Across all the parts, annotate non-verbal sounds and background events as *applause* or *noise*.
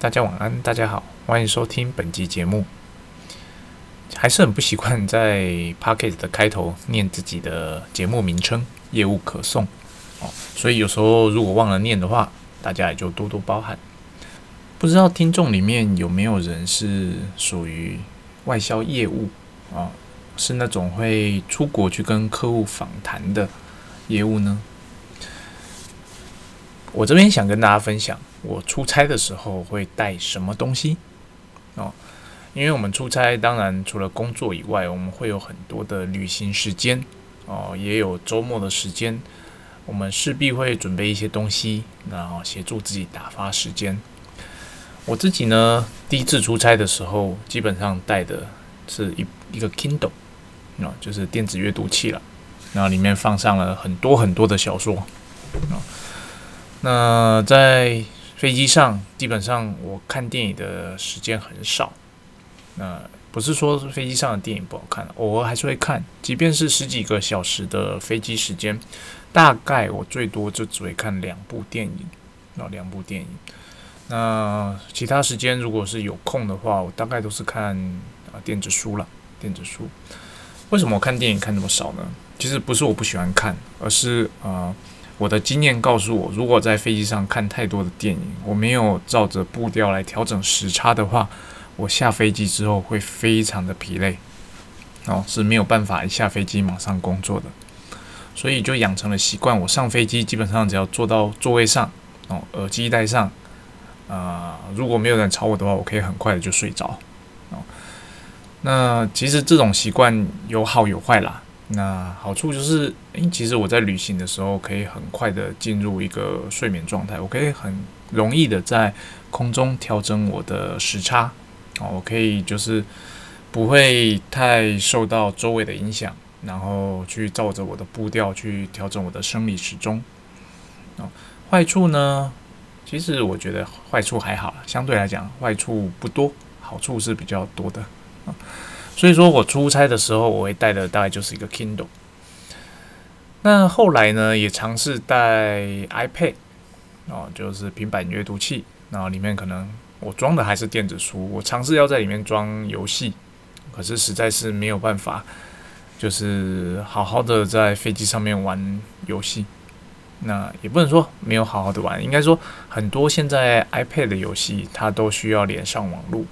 大家晚安，大家好，欢迎收听本集节目。还是很不习惯在 p o c k e t 的开头念自己的节目名称“业务可送”哦，所以有时候如果忘了念的话，大家也就多多包涵。不知道听众里面有没有人是属于外销业务啊？是那种会出国去跟客户访谈的业务呢？我这边想跟大家分享，我出差的时候会带什么东西哦？因为我们出差，当然除了工作以外，我们会有很多的旅行时间哦，也有周末的时间，我们势必会准备一些东西，然后协助自己打发时间。我自己呢，第一次出差的时候，基本上带的是一一个 Kindle，啊，就是电子阅读器了，然后里面放上了很多很多的小说啊。那在飞机上，基本上我看电影的时间很少。那不是说飞机上的电影不好看，偶尔还是会看。即便是十几个小时的飞机时间，大概我最多就只会看两部电影，那两部电影。那其他时间如果是有空的话，我大概都是看啊电子书了。电子书，为什么我看电影看那么少呢？其实不是我不喜欢看，而是啊。我的经验告诉我，如果在飞机上看太多的电影，我没有照着步调来调整时差的话，我下飞机之后会非常的疲累，哦，是没有办法一下飞机马上工作的，所以就养成了习惯。我上飞机基本上只要坐到座位上，哦，耳机戴上，啊，如果没有人吵我的话，我可以很快的就睡着，哦，那其实这种习惯有好有坏啦。那好处就是，诶，其实我在旅行的时候可以很快的进入一个睡眠状态，我可以很容易的在空中调整我的时差，哦，我可以就是不会太受到周围的影响，然后去照着我的步调去调整我的生理时钟。哦，坏处呢，其实我觉得坏处还好，相对来讲坏处不多，好处是比较多的啊。所以说我出差的时候，我会带的大概就是一个 Kindle。那后来呢，也尝试带 iPad，哦，就是平板阅读器，然后里面可能我装的还是电子书。我尝试要在里面装游戏，可是实在是没有办法，就是好好的在飞机上面玩游戏。那也不能说没有好好的玩，应该说很多现在 iPad 的游戏它都需要连上网络。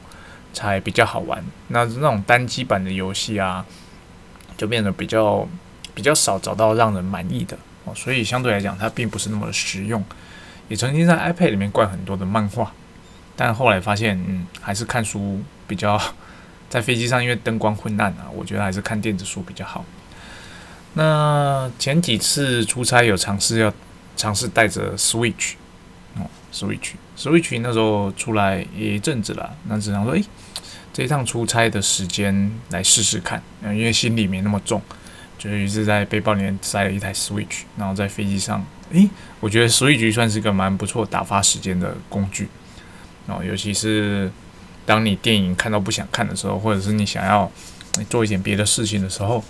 才比较好玩。那那种单机版的游戏啊，就变得比较比较少找到让人满意的哦，所以相对来讲，它并不是那么实用。也曾经在 iPad 里面灌很多的漫画，但后来发现，嗯，还是看书比较 *laughs* 在飞机上，因为灯光昏暗啊，我觉得还是看电子书比较好。那前几次出差有尝试要尝试带着 Switch，Switch，Switch 那时候出来一阵子了，那只能说，诶。这一趟出差的时间来试试看，因为心里没那么重，就于是在背包里面塞了一台 Switch，然后在飞机上，诶，我觉得 Switch 算是个蛮不错打发时间的工具，哦，尤其是当你电影看到不想看的时候，或者是你想要做一点别的事情的时候，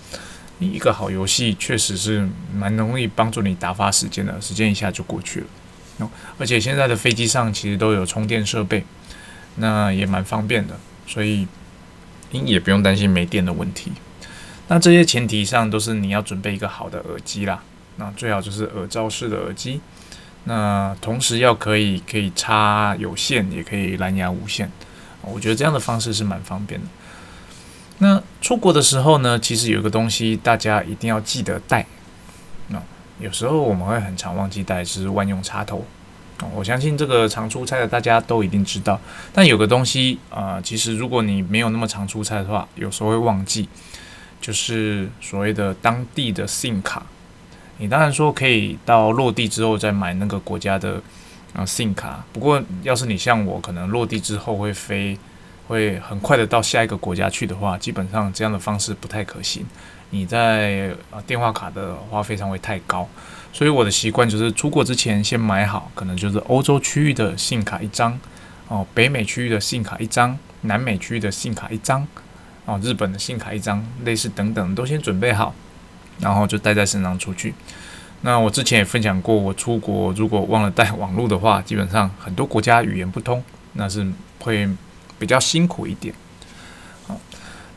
一个好游戏确实是蛮容易帮助你打发时间的，时间一下就过去了。而且现在的飞机上其实都有充电设备，那也蛮方便的。所以，也不用担心没电的问题。那这些前提上都是你要准备一个好的耳机啦。那最好就是耳罩式的耳机。那同时要可以可以插有线，也可以蓝牙无线。我觉得这样的方式是蛮方便的。那出国的时候呢，其实有一个东西大家一定要记得带。有时候我们会很常忘记带，是万用插头。我相信这个常出差的大家都一定知道，但有个东西啊，其实如果你没有那么常出差的话，有时候会忘记，就是所谓的当地的 SIM 卡。你当然说可以到落地之后再买那个国家的啊 SIM 卡，不过要是你像我，可能落地之后会飞，会很快的到下一个国家去的话，基本上这样的方式不太可行。你在啊电话卡的花费上会太高。所以我的习惯就是出国之前先买好，可能就是欧洲区域的信卡一张，哦，北美区域的信卡一张，南美区域的信卡一张，哦，日本的信卡一张，类似等等都先准备好，然后就带在身上出去。那我之前也分享过，我出国如果忘了带网络的话，基本上很多国家语言不通，那是会比较辛苦一点。好，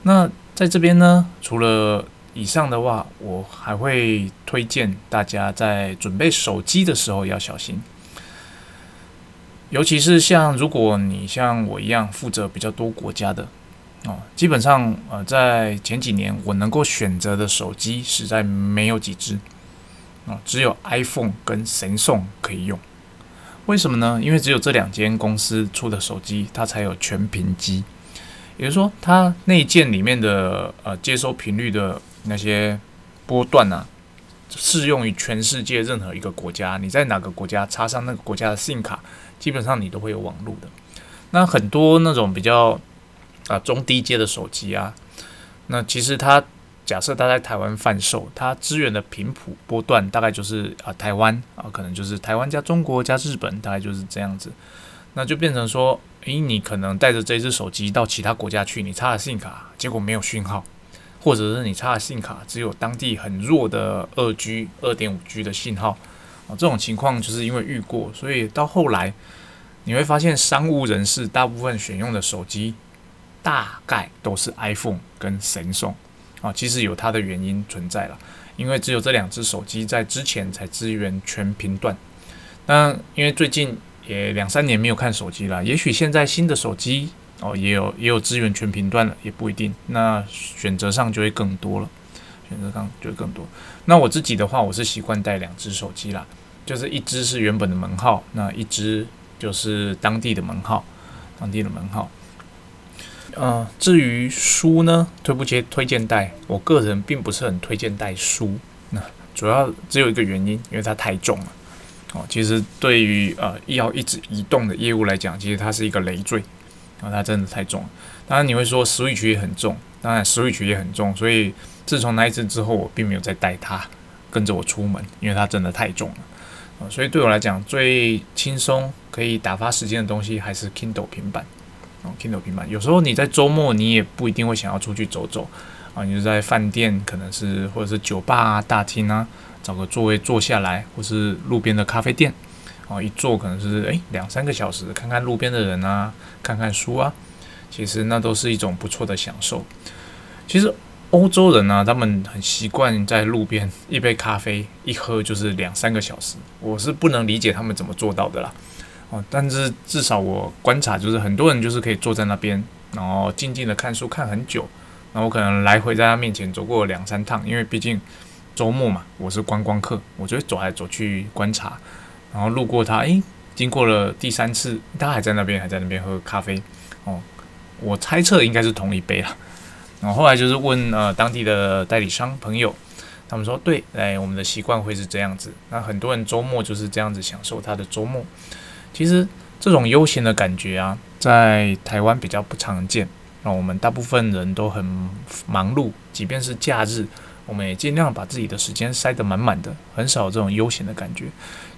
那在这边呢，除了以上的话，我还会推荐大家在准备手机的时候要小心，尤其是像如果你像我一样负责比较多国家的。哦，基本上，呃，在前几年我能够选择的手机实在没有几只，啊，只有 iPhone 跟神送可以用。为什么呢？因为只有这两间公司出的手机，它才有全屏机，也就是说，它内建里面的呃接收频率的那些波段啊，适用于全世界任何一个国家。你在哪个国家插上那个国家的 SIM 卡，基本上你都会有网络的。那很多那种比较。啊，中低阶的手机啊，那其实它假设它在台湾贩售，它支援的频谱波段大概就是啊台湾啊，可能就是台湾加中国加日本，大概就是这样子。那就变成说，诶，你可能带着这只手机到其他国家去，你插了信卡，结果没有讯号，或者是你插了信卡，只有当地很弱的二 G、二点五 G 的信号啊，这种情况就是因为遇过，所以到后来你会发现，商务人士大部分选用的手机。大概都是 iPhone 跟神送啊，其实有它的原因存在了，因为只有这两只手机在之前才支援全频段。那因为最近也两三年没有看手机了，也许现在新的手机哦也有也有支援全频段了，也不一定。那选择上就会更多了，选择上就会更多。那我自己的话，我是习惯带两只手机啦，就是一只是原本的门号，那一只就是当地的门号，当地的门号。呃，至于书呢，推不推推荐带？我个人并不是很推荐带书。那主要只有一个原因，因为它太重了。哦，其实对于呃要一直移动的业务来讲，其实它是一个累赘。啊，它真的太重了。当然你会说 Switch 也很重，当然 Switch 也很重。所以自从那一次之后，我并没有再带它跟着我出门，因为它真的太重了。啊，所以对我来讲，最轻松可以打发时间的东西还是 Kindle 平板。哦，Kindle 平板，有时候你在周末你也不一定会想要出去走走啊，你就在饭店，可能是或者是酒吧啊、大厅啊，找个座位坐下来，或是路边的咖啡店，哦，一坐可能是诶两三个小时，看看路边的人啊，看看书啊，其实那都是一种不错的享受。其实欧洲人呢，他们很习惯在路边一杯咖啡一喝就是两三个小时，我是不能理解他们怎么做到的啦。哦，但是至少我观察，就是很多人就是可以坐在那边，然后静静的看书看很久。那我可能来回在他面前走过两三趟，因为毕竟周末嘛，我是观光客，我就会走来走去观察，然后路过他，诶，经过了第三次，他还在那边，还在那边喝咖啡。哦，我猜测应该是同一杯啦。然后后来就是问呃当地的代理商朋友，他们说对，哎，我们的习惯会是这样子。那很多人周末就是这样子享受他的周末。其实这种悠闲的感觉啊，在台湾比较不常见。那我们大部分人都很忙碌，即便是假日，我们也尽量把自己的时间塞得满满的，很少这种悠闲的感觉。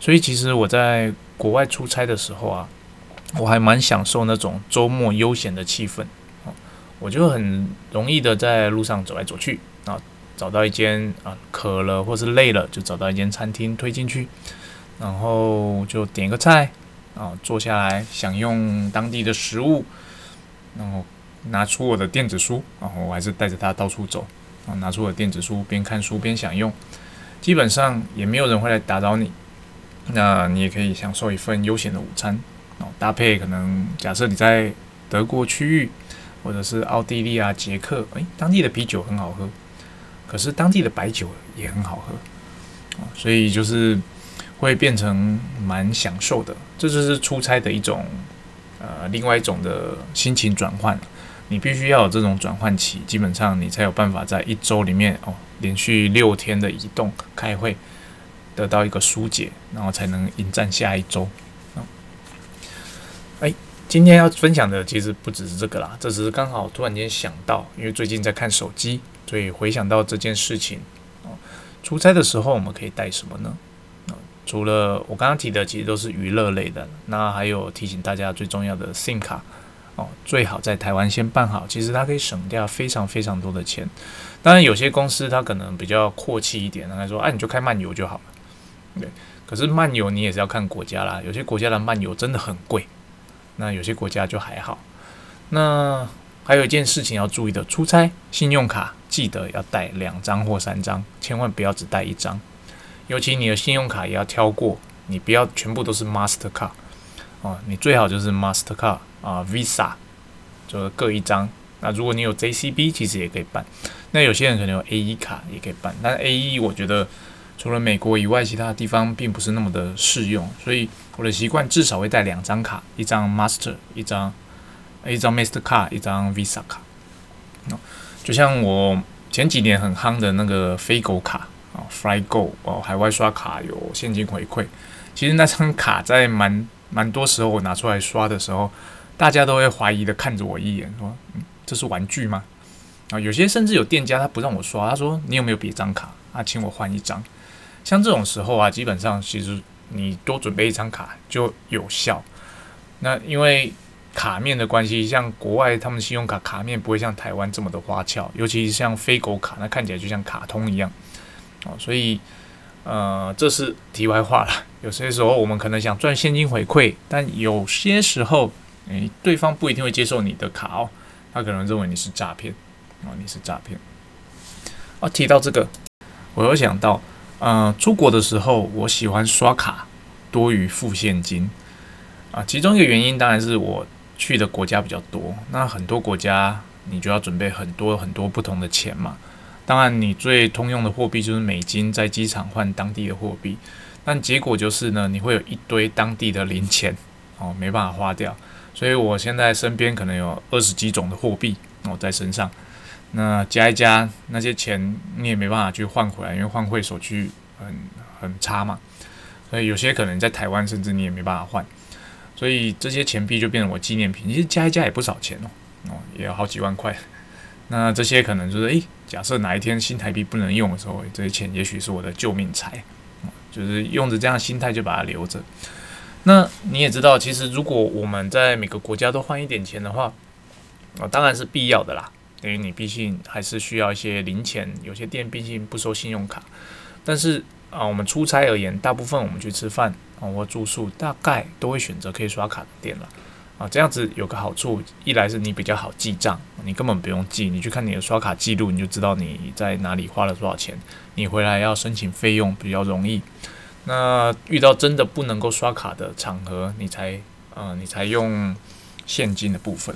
所以，其实我在国外出差的时候啊，我还蛮享受那种周末悠闲的气氛。我就很容易的在路上走来走去，啊，找到一间啊渴了或是累了，就找到一间餐厅推进去，然后就点个菜。啊，坐下来享用当地的食物，然后拿出我的电子书，然后我还是带着它到处走，啊，拿出我的电子书，边看书边享用，基本上也没有人会来打扰你，那你也可以享受一份悠闲的午餐，哦，搭配可能假设你在德国区域，或者是奥地利啊、捷克，诶，当地的啤酒很好喝，可是当地的白酒也很好喝，啊，所以就是。会变成蛮享受的，这就是出差的一种，呃，另外一种的心情转换。你必须要有这种转换期，基本上你才有办法在一周里面哦，连续六天的移动开会，得到一个疏解，然后才能迎战下一周。哎，今天要分享的其实不只是这个啦，这只是刚好突然间想到，因为最近在看手机，所以回想到这件事情。哦，出差的时候我们可以带什么呢？除了我刚刚提的，其实都是娱乐类的。那还有提醒大家最重要的 SIM 卡哦，最好在台湾先办好。其实它可以省掉非常非常多的钱。当然，有些公司它可能比较阔气一点，他说：“哎，你就开漫游就好了。”对。可是漫游你也是要看国家啦，有些国家的漫游真的很贵。那有些国家就还好。那还有一件事情要注意的，出差信用卡记得要带两张或三张，千万不要只带一张。尤其你的信用卡也要挑过，你不要全部都是 Master Card 哦，你最好就是 Master Card 啊 Visa，就是各一张。那如果你有 JCB，其实也可以办。那有些人可能有 A1 卡也可以办，但 A1 我觉得除了美国以外，其他地方并不是那么的适用。所以我的习惯至少会带两张卡，一张 Master，一张一张 Master Card，一张 Visa 卡。就像我前几年很夯的那个飞狗卡啊，FlyGo 哦，海外刷卡有现金回馈。其实那张卡在蛮蛮多时候我拿出来刷的时候，大家都会怀疑的看着我一眼，说。这是玩具吗？啊，有些甚至有店家他不让我刷，他说你有没有别张卡啊，请我换一张。像这种时候啊，基本上其实你多准备一张卡就有效。那因为卡面的关系，像国外他们信用卡卡面不会像台湾这么的花俏，尤其是像飞狗卡，那看起来就像卡通一样。哦，所以呃，这是题外话了。有些时候我们可能想赚现金回馈，但有些时候，诶，对方不一定会接受你的卡哦。他可能认为你是诈骗，哦，你是诈骗。哦，提到这个，我又想到，嗯，出国的时候我喜欢刷卡多于付现金，啊，其中一个原因当然是我去的国家比较多，那很多国家你就要准备很多很多不同的钱嘛。当然，你最通用的货币就是美金，在机场换当地的货币，但结果就是呢，你会有一堆当地的零钱，哦，没办法花掉。所以我现在身边可能有二十几种的货币哦在身上，那加一加那些钱你也没办法去换回来，因为换汇手续很很差嘛。所以有些可能在台湾甚至你也没办法换，所以这些钱币就变成我纪念品。其实加一加也不少钱哦，哦也有好几万块。那这些可能就是诶，假设哪一天新台币不能用的时候，这些钱也许是我的救命财，就是用着这样心态就把它留着。那你也知道，其实如果我们在每个国家都换一点钱的话，啊，当然是必要的啦。因为你毕竟还是需要一些零钱，有些店毕竟不收信用卡。但是啊，我们出差而言，大部分我们去吃饭啊或住宿，大概都会选择可以刷卡的店了。啊，这样子有个好处，一来是你比较好记账，你根本不用记，你去看你的刷卡记录，你就知道你在哪里花了多少钱，你回来要申请费用比较容易。那遇到真的不能够刷卡的场合，你才呃，你才用现金的部分。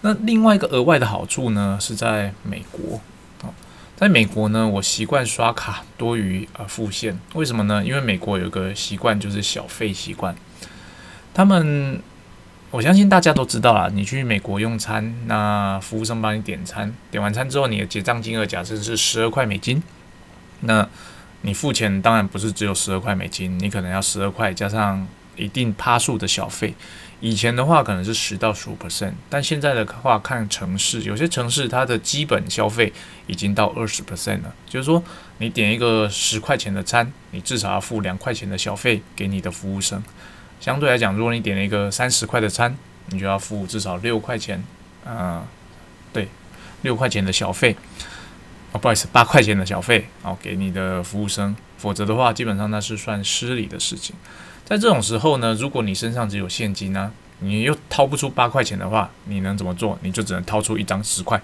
那另外一个额外的好处呢，是在美国哦，在美国呢，我习惯刷卡多于呃付现。为什么呢？因为美国有个习惯就是小费习惯。他们我相信大家都知道啦，你去美国用餐，那服务生帮你点餐，点完餐之后，你的结账金额假设是十二块美金，那。你付钱当然不是只有十二块美金，你可能要十二块加上一定趴数的小费。以前的话可能是十到十五 percent，但现在的话看城市，有些城市它的基本消费已经到二十 percent 了。就是说，你点一个十块钱的餐，你至少要付两块钱的小费给你的服务生。相对来讲，如果你点了一个三十块的餐，你就要付至少六块钱，呃，对，六块钱的小费。哦不好意思，八块钱的小费哦，给你的服务生，否则的话，基本上那是算失礼的事情。在这种时候呢，如果你身上只有现金呢，你又掏不出八块钱的话，你能怎么做？你就只能掏出一张十块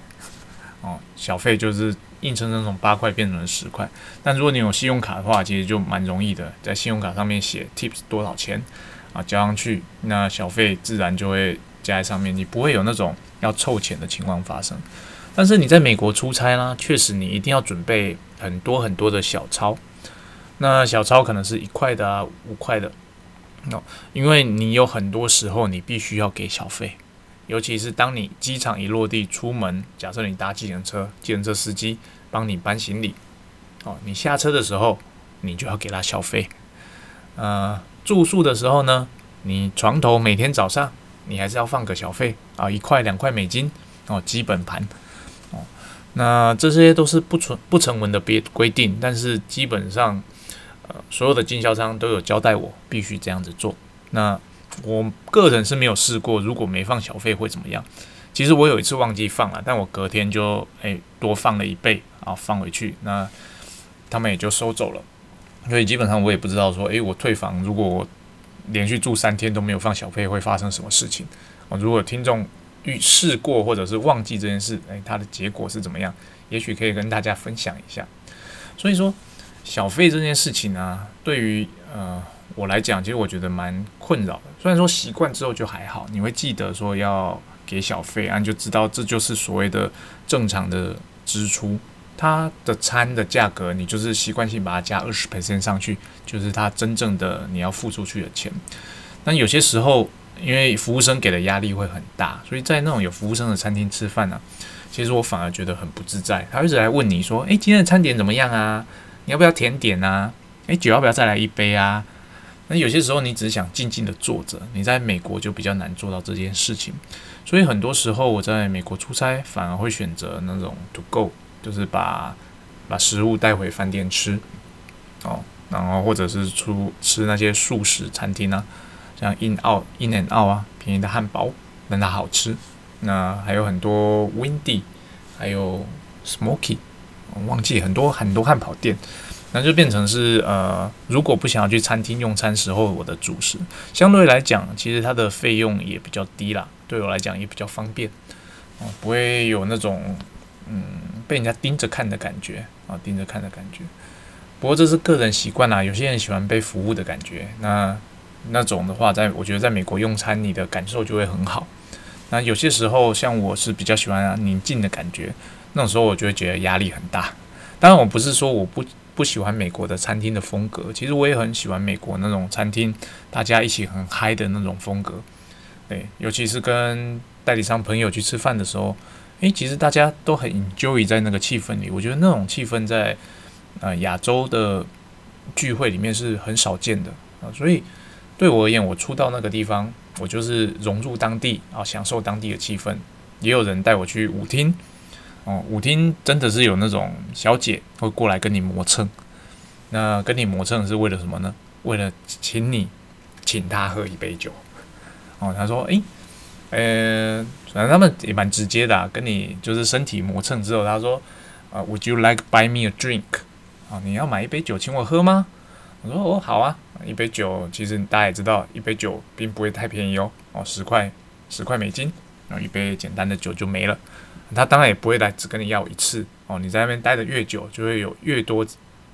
哦，小费就是硬生生从八块变成了十块。但如果你有信用卡的话，其实就蛮容易的，在信用卡上面写 tips 多少钱啊，交上去，那小费自然就会加在上面，你不会有那种要凑钱的情况发生。但是你在美国出差呢，确实你一定要准备很多很多的小钞。那小钞可能是一块的啊，五块的。哦，因为你有很多时候你必须要给小费，尤其是当你机场一落地出门，假设你搭计程车，计程车司机帮你搬行李，哦，你下车的时候你就要给他小费。呃，住宿的时候呢，你床头每天早上你还是要放个小费啊，一块两块美金哦，基本盘哦。那这些都是不成不成文的别规定，但是基本上，呃，所有的经销商都有交代我必须这样子做。那我个人是没有试过，如果没放小费会怎么样？其实我有一次忘记放了，但我隔天就诶多放了一倍啊，放回去，那他们也就收走了。所以基本上我也不知道说，诶，我退房如果连续住三天都没有放小费会发生什么事情？哦，如果听众遇试过或者是忘记这件事，诶，它的结果是怎么样？也许可以跟大家分享一下。所以说，小费这件事情呢，对于呃我来讲，其实我觉得蛮困扰的。虽然说习惯之后就还好，你会记得说要给小费，啊，就知道这就是所谓的正常的支出。它的餐的价格，你就是习惯性把它加二十 percent 上去，就是它真正的你要付出去的钱。那有些时候，因为服务生给的压力会很大，所以在那种有服务生的餐厅吃饭呢，其实我反而觉得很不自在。他一直来问你说：“诶，今天的餐点怎么样啊？你要不要甜点啊？诶，酒要不要再来一杯啊？”那有些时候你只想静静的坐着，你在美国就比较难做到这件事情。所以很多时候我在美国出差，反而会选择那种 to go。就是把把食物带回饭店吃，哦，然后或者是出吃那些素食餐厅啊，像 In Out、In and Out 啊，便宜的汉堡，但它好吃。那还有很多 Windy，还有 Smoky，忘记很多很多汉堡店，那就变成是呃，如果不想要去餐厅用餐时候，我的主食相对来讲，其实它的费用也比较低啦，对我来讲也比较方便，哦，不会有那种嗯。被人家盯着看的感觉啊，盯着看的感觉。不过这是个人习惯啦，有些人喜欢被服务的感觉。那那种的话，在我觉得在美国用餐，你的感受就会很好。那有些时候，像我是比较喜欢宁静的感觉，那种时候我就会觉得压力很大。当然，我不是说我不不喜欢美国的餐厅的风格，其实我也很喜欢美国那种餐厅，大家一起很嗨的那种风格。对，尤其是跟代理商朋友去吃饭的时候。诶，其实大家都很 enjoy 在那个气氛里，我觉得那种气氛在呃亚洲的聚会里面是很少见的啊，所以对我而言，我出到那个地方，我就是融入当地啊，享受当地的气氛。也有人带我去舞厅，哦，舞厅真的是有那种小姐会过来跟你磨蹭，那跟你磨蹭是为了什么呢？为了请你请他喝一杯酒，哦，他说，诶。呃，反正他们也蛮直接的，啊跟你就是身体磨蹭之后，他说，啊，Would you like buy me a drink？啊，你要买一杯酒请我喝吗？我说哦，好啊，一杯酒其实大家也知道，一杯酒并不会太便宜哦，哦，十块十块美金，然后一杯简单的酒就没了。他当然也不会来只跟你要一次哦，你在那边待的越久，就会有越多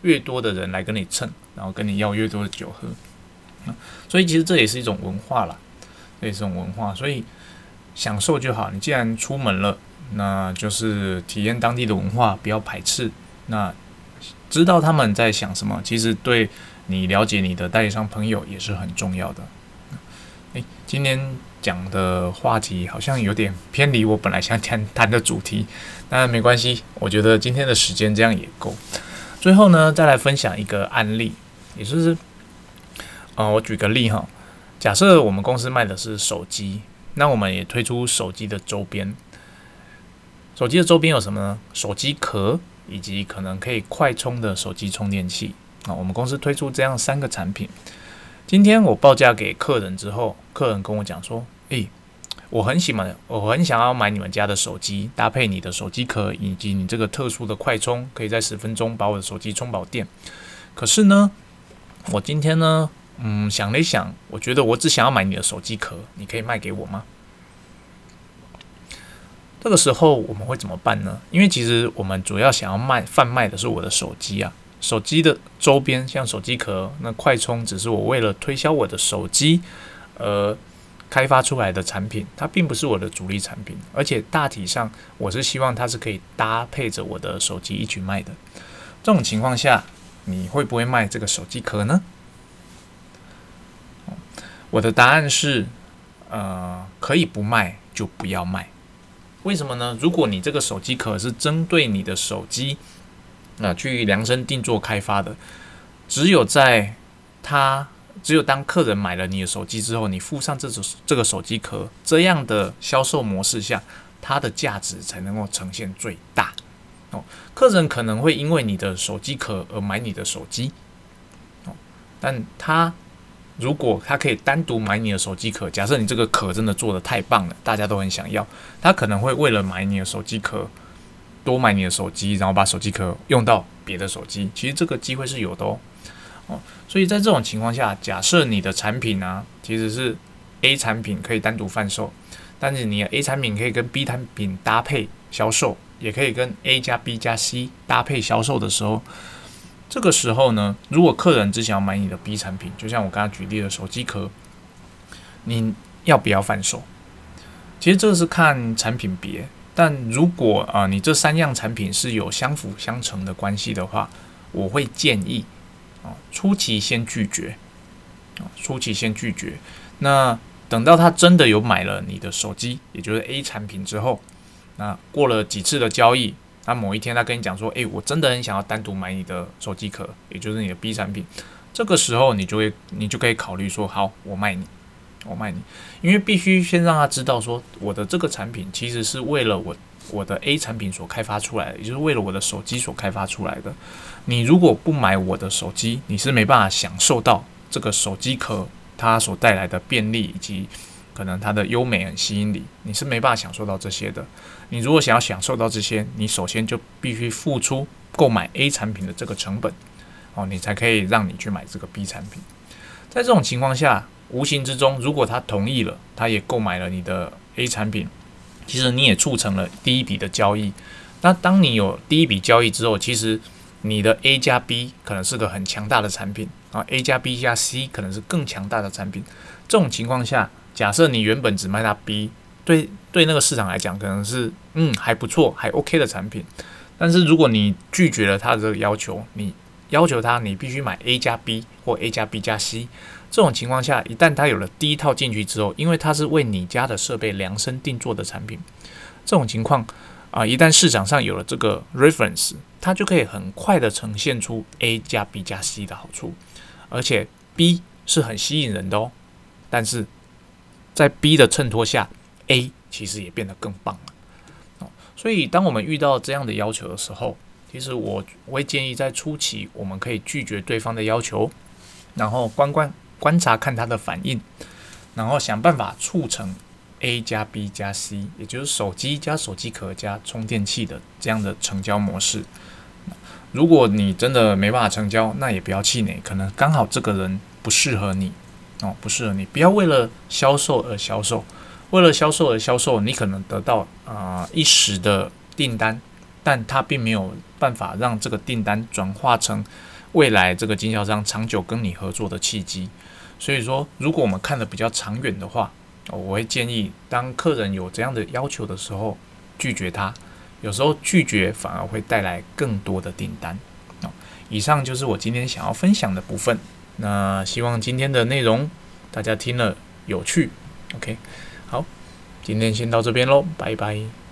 越多的人来跟你蹭，然后跟你要越多的酒喝。所以其实这也是一种文化啦，这也是一种文化，所以。享受就好。你既然出门了，那就是体验当地的文化，不要排斥。那知道他们在想什么，其实对你了解你的代理商朋友也是很重要的。诶，今天讲的话题好像有点偏离我本来想谈谈的主题，那没关系，我觉得今天的时间这样也够。最后呢，再来分享一个案例，也就是，呃，我举个例哈，假设我们公司卖的是手机。那我们也推出手机的周边，手机的周边有什么呢？手机壳以及可能可以快充的手机充电器啊。我们公司推出这样三个产品。今天我报价给客人之后，客人跟我讲说：“诶，我很喜欢，我很想要买你们家的手机，搭配你的手机壳以及你这个特殊的快充，可以在十分钟把我的手机充饱电。可是呢，我今天呢？”嗯，想了一想，我觉得我只想要买你的手机壳，你可以卖给我吗？这个时候我们会怎么办呢？因为其实我们主要想要卖贩卖的是我的手机啊，手机的周边像手机壳，那快充只是我为了推销我的手机而开发出来的产品，它并不是我的主力产品，而且大体上我是希望它是可以搭配着我的手机一起卖的。这种情况下，你会不会卖这个手机壳呢？我的答案是，呃，可以不卖就不要卖。为什么呢？如果你这个手机壳是针对你的手机，啊，去量身定做开发的，只有在他，只有当客人买了你的手机之后，你附上这种这个手机壳这样的销售模式下，它的价值才能够呈现最大。哦，客人可能会因为你的手机壳而买你的手机，哦，但他。如果他可以单独买你的手机壳，假设你这个壳真的做的太棒了，大家都很想要，他可能会为了买你的手机壳，多买你的手机，然后把手机壳用到别的手机。其实这个机会是有的哦。哦。所以在这种情况下，假设你的产品呢，其实是 A 产品可以单独贩售，但是你的 A 产品可以跟 B 产品搭配销售，也可以跟 A 加 B 加 C 搭配销售的时候，这个时候呢，如果客人只想要买你的 B 产品，就像我刚刚举例的手机壳，你要不要放手？其实这是看产品别，但如果啊，你这三样产品是有相辅相成的关系的话，我会建议啊，初期先拒绝啊，初期先拒绝。那等到他真的有买了你的手机，也就是 A 产品之后，那过了几次的交易，那某一天他跟你讲说，诶，我真的很想要单独买你的手机壳，也就是你的 B 产品，这个时候你就会，你就可以考虑说，好，我卖你。我卖你，因为必须先让他知道说，我的这个产品其实是为了我我的 A 产品所开发出来的，也就是为了我的手机所开发出来的。你如果不买我的手机，你是没办法享受到这个手机壳它所带来的便利以及可能它的优美很吸引你，你是没办法享受到这些的。你如果想要享受到这些，你首先就必须付出购买 A 产品的这个成本，哦，你才可以让你去买这个 B 产品。在这种情况下。无形之中，如果他同意了，他也购买了你的 A 产品，其实你也促成了第一笔的交易。那当你有第一笔交易之后，其实你的 A 加 B 可能是个很强大的产品啊，A 加 B 加 C 可能是更强大的产品。这种情况下，假设你原本只卖他 B，对对那个市场来讲可能是嗯还不错还 OK 的产品，但是如果你拒绝了他的这个要求，你要求他你必须买 A 加 B 或 A 加 B 加 C。这种情况下，一旦他有了第一套进去之后，因为它是为你家的设备量身定做的产品，这种情况啊，一旦市场上有了这个 reference，它就可以很快的呈现出 A 加 B 加 C 的好处，而且 B 是很吸引人的哦。但是在 B 的衬托下，A 其实也变得更棒了。所以当我们遇到这样的要求的时候，其实我我会建议在初期我们可以拒绝对方的要求，然后观观。观察看他的反应，然后想办法促成 A 加 B 加 C，也就是手机加手机壳加充电器的这样的成交模式。如果你真的没办法成交，那也不要气馁，可能刚好这个人不适合你哦，不适合你。不要为了销售而销售，为了销售而销售，你可能得到啊一时的订单，但它并没有办法让这个订单转化成。未来这个经销商长久跟你合作的契机，所以说，如果我们看的比较长远的话，我会建议，当客人有这样的要求的时候，拒绝他。有时候拒绝反而会带来更多的订单。哦，以上就是我今天想要分享的部分。那希望今天的内容大家听了有趣。OK，好，今天先到这边喽，拜拜。